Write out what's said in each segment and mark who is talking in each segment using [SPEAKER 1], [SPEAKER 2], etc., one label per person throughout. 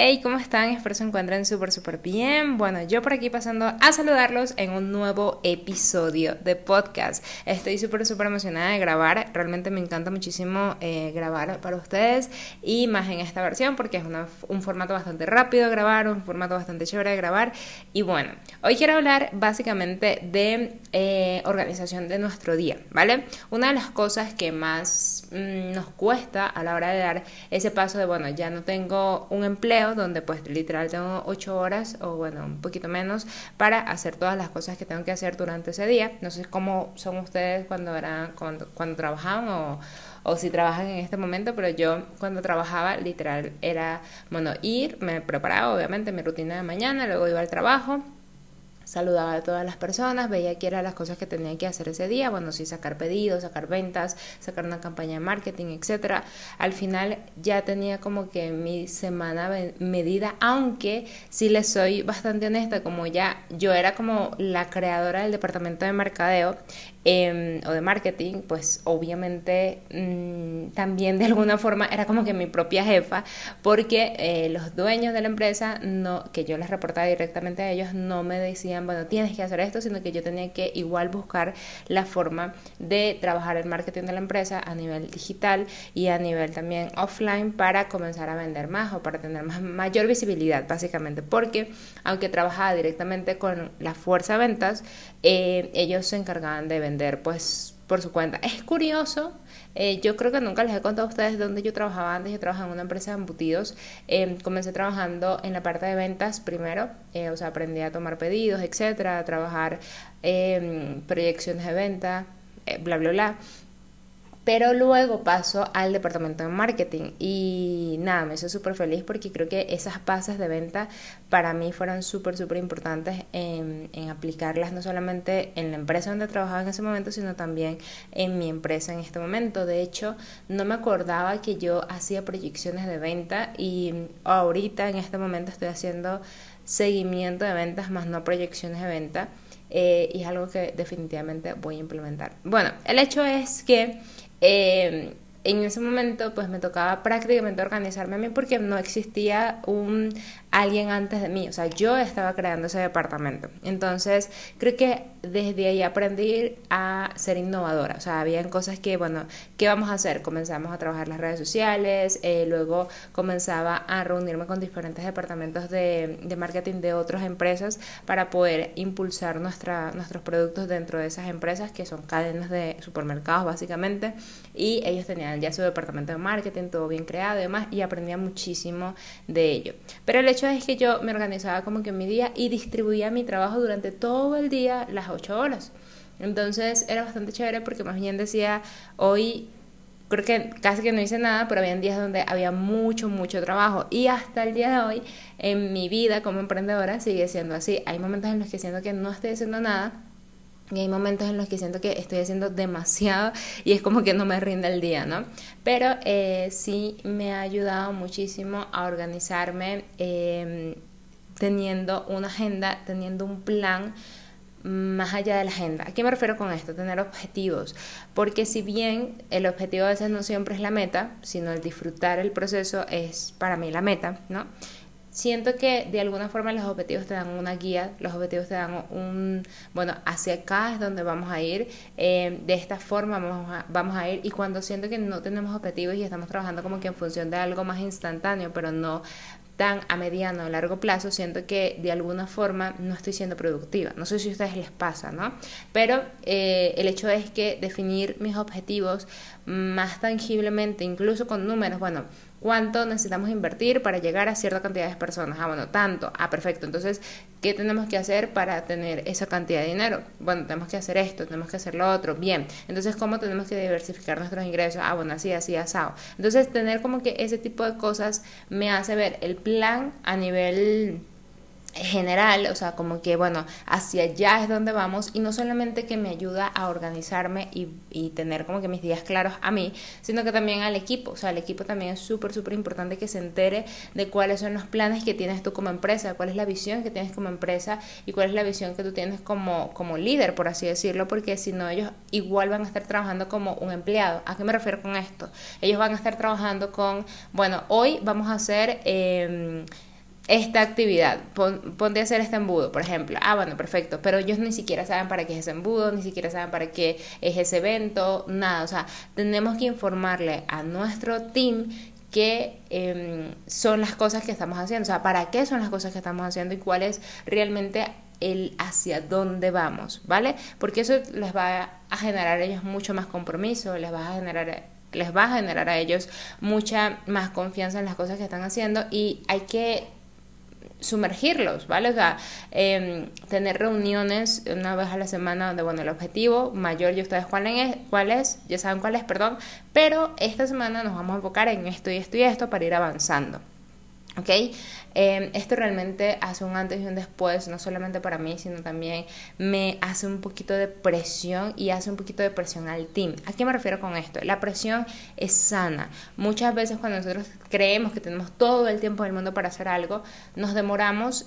[SPEAKER 1] Hey, ¿cómo están? Espero se encuentren súper, súper bien. Bueno, yo por aquí pasando a saludarlos en un nuevo episodio de podcast. Estoy súper, súper emocionada de grabar. Realmente me encanta muchísimo eh, grabar para ustedes y más en esta versión porque es un formato bastante rápido de grabar, un formato bastante chévere de grabar. Y bueno, hoy quiero hablar básicamente de eh, organización de nuestro día, ¿vale? Una de las cosas que más mm, nos cuesta a la hora de dar ese paso de, bueno, ya no tengo un empleo donde pues literal tengo 8 horas o bueno, un poquito menos para hacer todas las cosas que tengo que hacer durante ese día. No sé cómo son ustedes cuando, eran, cuando, cuando trabajaban o, o si trabajan en este momento, pero yo cuando trabajaba literal era, bueno, ir, me preparaba obviamente mi rutina de mañana, luego iba al trabajo saludaba a todas las personas, veía qué eran las cosas que tenía que hacer ese día, bueno, sí, sacar pedidos, sacar ventas, sacar una campaña de marketing, etcétera. Al final ya tenía como que mi semana medida, aunque si les soy bastante honesta, como ya yo era como la creadora del departamento de mercadeo, Em, o de marketing, pues obviamente mm, también de alguna forma era como que mi propia jefa, porque eh, los dueños de la empresa, no, que yo les reportaba directamente a ellos, no me decían, bueno, tienes que hacer esto, sino que yo tenía que igual buscar la forma de trabajar el marketing de la empresa a nivel digital y a nivel también offline para comenzar a vender más o para tener más, mayor visibilidad, básicamente, porque aunque trabajaba directamente con la fuerza ventas, eh, ellos se encargaban de vender pues por su cuenta. Es curioso, eh, yo creo que nunca les he contado a ustedes dónde yo trabajaba antes. Yo trabajaba en una empresa de embutidos. Em, comencé trabajando en la parte de ventas primero, eh, o sea, aprendí a tomar pedidos, etcétera, a trabajar en proyecciones de venta, eh, bla, bla, bla. Pero luego paso al departamento de marketing y nada, me hizo súper feliz porque creo que esas bases de venta para mí fueron súper, súper importantes en, en, aplicarlas no solamente en la empresa donde trabajaba en ese momento, sino también en mi empresa en este momento. De hecho, no me acordaba que yo hacía proyecciones de venta y ahorita en este momento estoy haciendo seguimiento de ventas más no proyecciones de venta. Eh, y es algo que definitivamente voy a implementar. Bueno, el hecho es que eh, en ese momento pues me tocaba prácticamente organizarme a mí porque no existía un alguien antes de mí, o sea, yo estaba creando ese departamento. Entonces, creo que desde ahí aprendí a ser innovadora, o sea, habían cosas que, bueno, ¿qué vamos a hacer? Comenzamos a trabajar las redes sociales, eh, luego comenzaba a reunirme con diferentes departamentos de, de, marketing de otras empresas para poder impulsar nuestra, nuestros productos dentro de esas empresas que son cadenas de supermercados básicamente y ellos tenían ya su departamento de marketing, todo bien creado y demás y aprendía muchísimo de ello. Pero el hecho es que yo me organizaba como que en mi día y distribuía mi trabajo durante todo el día, las ocho horas. Entonces era bastante chévere porque más bien decía, hoy creo que casi que no hice nada, pero había días donde había mucho, mucho trabajo. Y hasta el día de hoy, en mi vida como emprendedora, sigue siendo así. Hay momentos en los que siento que no estoy haciendo nada y hay momentos en los que siento que estoy haciendo demasiado y es como que no me rinde el día, ¿no? Pero eh, sí me ha ayudado muchísimo a organizarme em, teniendo una agenda, teniendo un plan más allá de la agenda. ¿A qué me refiero con esto? Tener objetivos. Porque si bien el objetivo a veces no siempre es la meta, sino el disfrutar el proceso es para mí la meta, ¿no? Siento que de alguna forma los objetivos te dan una guía, los objetivos te dan un, bueno, hacia acá es donde vamos a ir, eh, de esta forma vamos a, vamos a ir y cuando siento que no tenemos objetivos y estamos trabajando como que en función de algo más instantáneo, pero no tan a mediano o largo plazo, siento que de alguna forma no estoy siendo productiva. No sé si a ustedes les pasa, ¿no? Pero eh, el hecho es que definir mis objetivos más tangiblemente, incluso con números, bueno, ¿Cuánto necesitamos invertir para llegar a cierta cantidad de personas? Ah, bueno, tanto. Ah, perfecto. Entonces, ¿qué tenemos que hacer para tener esa cantidad de dinero? Bueno, tenemos que hacer esto, tenemos que hacer lo otro. Bien. Entonces, ¿cómo tenemos que diversificar nuestros ingresos? Ah, bueno, así, así, asado. Entonces, tener como que ese tipo de cosas me hace ver el plan a nivel general, o sea, como que, bueno, hacia allá es donde vamos y no solamente que me ayuda a organizarme y, tener como que mis días claros a mí, sino que también al equipo, o sea, el equipo también es súper, súper importante que se entere de cuáles son los planes que tienes tú como empresa, cuál es la visión que tienes como empresa y cuál es la visión que tú tienes como, como líder, por así decirlo, porque si no ellos igual van a estar trabajando como un empleado. ¿A qué me refiero con esto? Ellos van a estar trabajando con, bueno, hoy vamos a hacer... Eh, esta actividad, ponte a hacer este embudo, por ejemplo. Ah, bueno, perfecto, pero ellos ni siquiera saben para qué es ese embudo, ni siquiera saben para qué es ese evento, nada. O sea, tenemos que informarle a nuestro team qué em, son las cosas que estamos haciendo, o sea, para qué son las cosas que estamos haciendo y cuál es realmente el hacia dónde vamos, ¿vale? Porque eso les va a generar a ellos mucho más compromiso, les va a generar les va a generar a ellos mucha más confianza en las cosas que están haciendo y hay que sumergirlos, ¿vale? O sea, em, tener reuniones una vez a la semana donde, bueno, el objetivo mayor, ya ustedes cuál es, cuál es, ya saben cuál es, perdón, pero esta semana nos vamos a enfocar en esto y esto y esto para ir avanzando. ¿Ok? Em, esto realmente hace un antes y un después, no solamente para mí, sino también me hace un poquito de presión y hace un poquito de presión al team. ¿A qué me refiero con esto? La presión es sana. Muchas veces cuando nosotros creemos que tenemos todo el tiempo del mundo para hacer algo, nos demoramos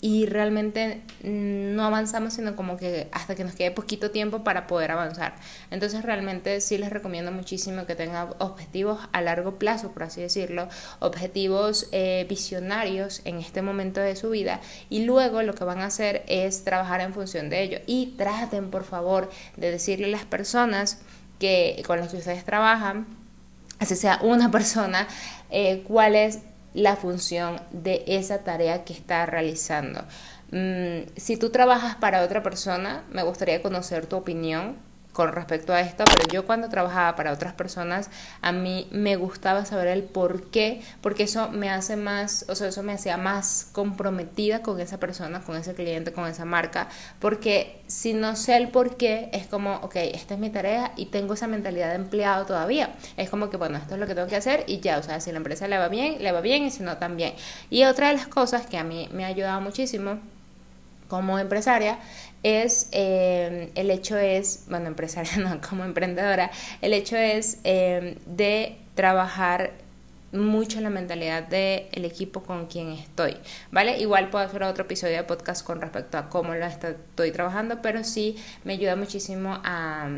[SPEAKER 1] y realmente no avanzamos sino como que hasta que nos quede poquito tiempo para poder avanzar. Entonces realmente sí les recomiendo muchísimo que tengan objetivos a largo plazo, por así decirlo, objetivos eh, visionarios en este momento de su vida y luego lo que van a hacer es trabajar en función de ello y traten por favor de decirle a las personas que con las que ustedes trabajan, así sea una persona, eh, cuál es la función de esa tarea que está realizando. Mm, si tú trabajas para otra persona, me gustaría conocer tu opinión con respecto a esto, pero yo cuando trabajaba para otras personas, a mí me gustaba saber el por qué, porque eso me hace más, o sea, eso me hacía más comprometida con esa persona, con ese cliente, con esa marca, porque si no sé el por qué, es como, ok, esta es mi tarea y tengo esa mentalidad de empleado todavía. Es como que, bueno, esto es lo que tengo que hacer y ya, o sea, si la empresa le va bien, le va bien y si no, también. Y otra de las cosas que a mí me ha ayudado muchísimo, como empresaria es, eh, el hecho es, bueno, empresaria no, como emprendedora, el hecho es eh, de trabajar mucho la mentalidad del equipo con quien estoy, ¿vale? Igual puedo hacer otro episodio de podcast con respecto a cómo lo estoy trabajando, pero sí me ayuda muchísimo a,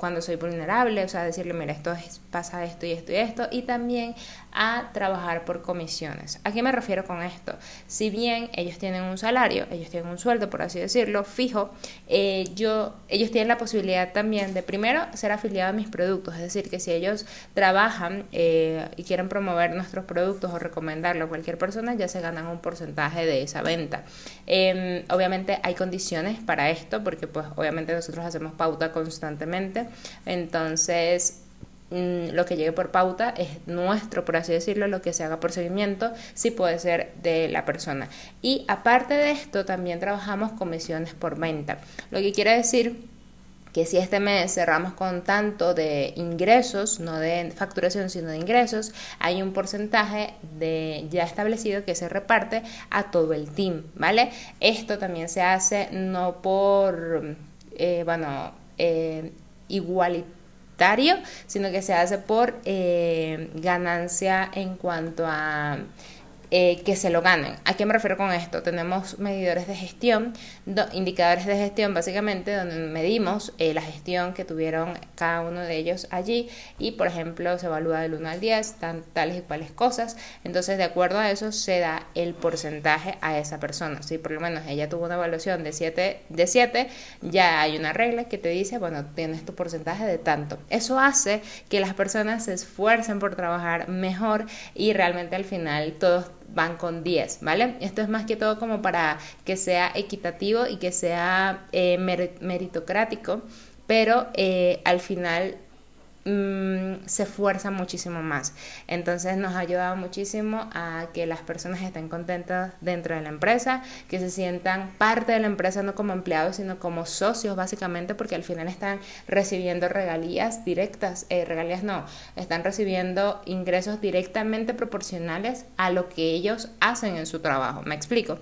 [SPEAKER 1] cuando soy vulnerable, o sea, decirle, mira, esto es, pasa esto y esto y esto, y también a trabajar por comisiones. ¿A qué me refiero con esto? Si bien ellos tienen un salario, ellos tienen un sueldo, por así decirlo, fijo, eh, yo, ellos tienen la posibilidad también de primero ser afiliados a mis productos, es decir, que si ellos trabajan eh, y quieren promover nuestros productos o recomendarlo a cualquier persona, ya se ganan un porcentaje de esa venta. Em, obviamente hay condiciones para esto, porque pues obviamente nosotros hacemos pauta constantemente entonces, mm, lo que llegue por pauta es nuestro, por así decirlo, lo que se haga por seguimiento, sí puede ser de la persona. Y aparte de esto, también trabajamos comisiones por venta, lo que quiere decir que si este mes cerramos con tanto de ingresos, no de facturación, sino de ingresos, hay un porcentaje de ya establecido que se reparte a todo el team, ¿vale? Esto también se hace no por, eh, bueno, eh, igualitario, sino que se hace por eh, ganancia en cuanto a eh, que se lo ganen. ¿A qué me refiero con esto? Tenemos medidores de gestión, indicadores de gestión básicamente, donde medimos eh, la gestión que tuvieron cada uno de ellos allí y, por ejemplo, se evalúa del 1 al 10, tan, tales y cuales cosas. Entonces, de acuerdo a eso, se da el porcentaje a esa persona. Si por lo menos ella tuvo una evaluación de 7, de 7 ya hay una regla que te dice, bueno, tienes tu porcentaje de tanto. Eso hace que las personas se esfuercen por trabajar mejor y realmente al final todos van con 10, ¿vale? Esto es más que todo como para que sea equitativo y que sea eh, meritocrático, pero eh, al final Mm, se esfuerza muchísimo más. Entonces nos ha ayudado muchísimo a que las personas estén contentas dentro de la empresa, que se sientan parte de la empresa no como empleados, sino como socios básicamente, porque al final están recibiendo regalías directas, eh, regalías no, están recibiendo ingresos directamente proporcionales a lo que ellos hacen en su trabajo. ¿Me explico?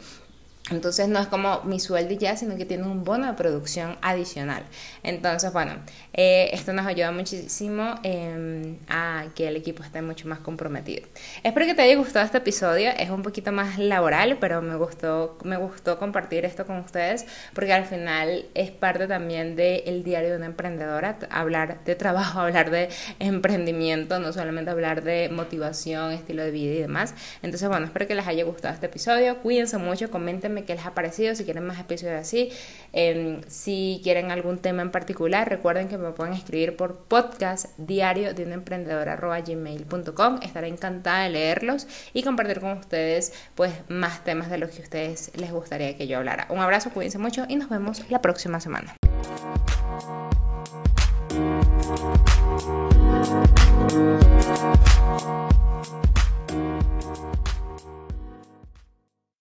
[SPEAKER 1] Entonces no es como mi sueldo y ya, sino que tiene un bono de producción adicional. Entonces, bueno, eh, esto nos ayuda muchísimo em, a que el equipo esté mucho más comprometido. Espero que te haya gustado este episodio. Es un poquito más laboral, pero me gustó, me gustó compartir esto con ustedes porque al final es parte también del diario de una emprendedora, hablar de trabajo, hablar de emprendimiento, no solamente hablar de motivación, estilo de vida y demás. Entonces, bueno, espero que les haya gustado este episodio. Cuídense mucho, coméntenme qué les ha parecido, si quieren más episodios así, em, si quieren algún tema en particular, recuerden que me pueden escribir por podcast diario de una emprendedora gmail.com. Estaré encantada de leerlos y compartir con ustedes pues más temas de los que a ustedes les gustaría que yo hablara. Un abrazo, cuídense mucho y nos vemos la próxima semana.